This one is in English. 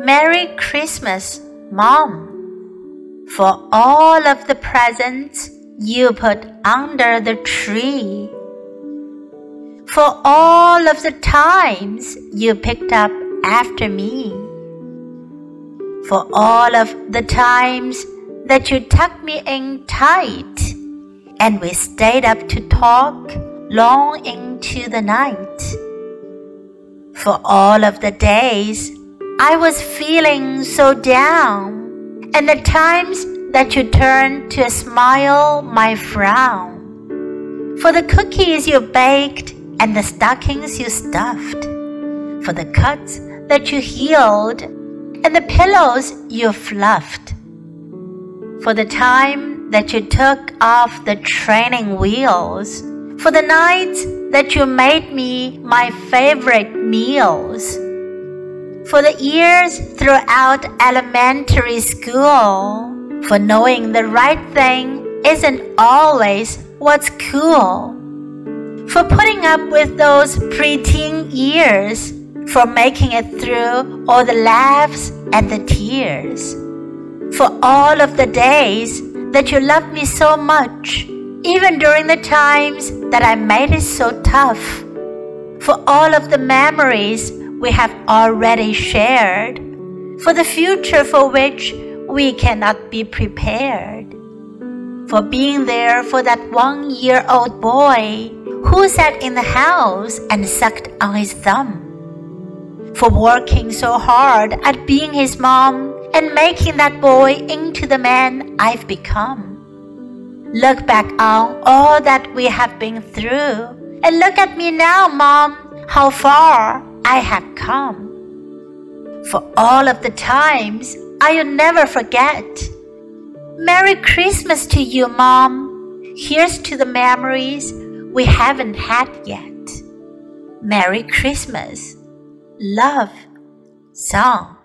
Merry Christmas, Mom, for all of the presents you put under the tree. For all of the times you picked up after me. For all of the times that you tucked me in tight and we stayed up to talk long into the night. For all of the days I was feeling so down, and the times that you turned to a smile my frown. For the cookies you baked and the stockings you stuffed. For the cuts that you healed and the pillows you fluffed. For the time that you took off the training wheels. For the nights that you made me my favorite meals. For the years throughout elementary school, for knowing the right thing isn't always what's cool, for putting up with those preteen years, for making it through all the laughs and the tears, for all of the days that you loved me so much, even during the times that I made it so tough, for all of the memories we have already shared, for the future for which we cannot be prepared, for being there for that one year old boy who sat in the house and sucked on his thumb, for working so hard at being his mom and making that boy into the man I've become. Look back on all that we have been through and look at me now, Mom, how far I have come. For all of the times I'll never forget. Merry Christmas to you, Mom. Here's to the memories we haven't had yet. Merry Christmas. Love. Song.